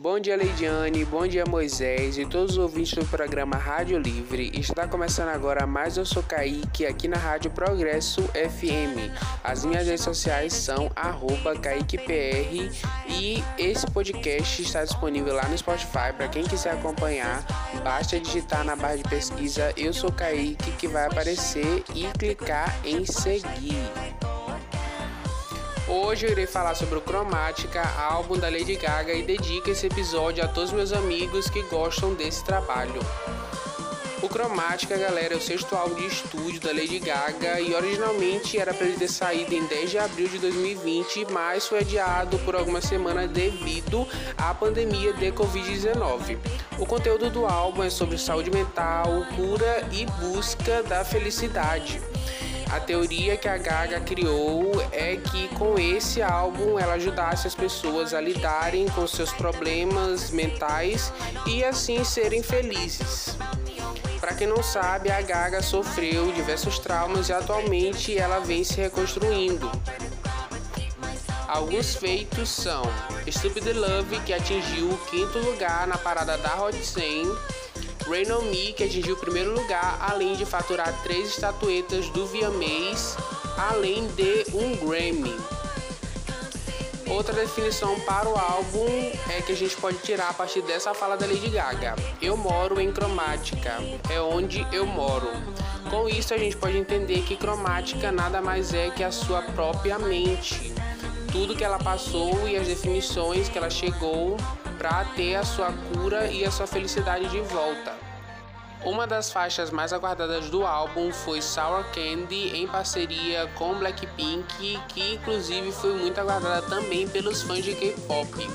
Bom dia, Leidiane, bom dia, Moisés e todos os ouvintes do programa Rádio Livre. Está começando agora mais Eu Sou Kaique aqui na Rádio Progresso FM. As minhas redes sociais são KaiquePR e esse podcast está disponível lá no Spotify para quem quiser acompanhar. Basta digitar na barra de pesquisa Eu Sou Kaique que vai aparecer e clicar em seguir. Hoje eu irei falar sobre o Cromática, álbum da Lady Gaga, e dedico esse episódio a todos meus amigos que gostam desse trabalho. O Cromática, galera, é o sexto álbum de estúdio da Lady Gaga e originalmente era para ele ter saído em 10 de abril de 2020, mas foi adiado por algumas semanas devido à pandemia de Covid-19. O conteúdo do álbum é sobre saúde mental, cura e busca da felicidade. A teoria que a Gaga criou é que com esse álbum ela ajudasse as pessoas a lidarem com seus problemas mentais e assim serem felizes. Para quem não sabe, a Gaga sofreu diversos traumas e atualmente ela vem se reconstruindo. Alguns feitos são Stupid Love, que atingiu o quinto lugar na parada da Hot 100, Rain On Me, que atingiu o primeiro lugar, além de faturar três estatuetas do VMAs, além de um Grammy. Outra definição para o álbum é que a gente pode tirar a partir dessa fala da Lady Gaga. Eu moro em cromática, é onde eu moro. Com isso a gente pode entender que cromática nada mais é que a sua própria mente. Tudo que ela passou e as definições que ela chegou para ter a sua cura e a sua felicidade de volta. Uma das faixas mais aguardadas do álbum foi Sour Candy em parceria com Blackpink, que inclusive foi muito aguardada também pelos fãs de K-pop.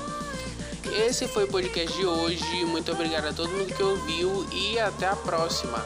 Esse foi o podcast de hoje. Muito obrigado a todo mundo que ouviu e até a próxima.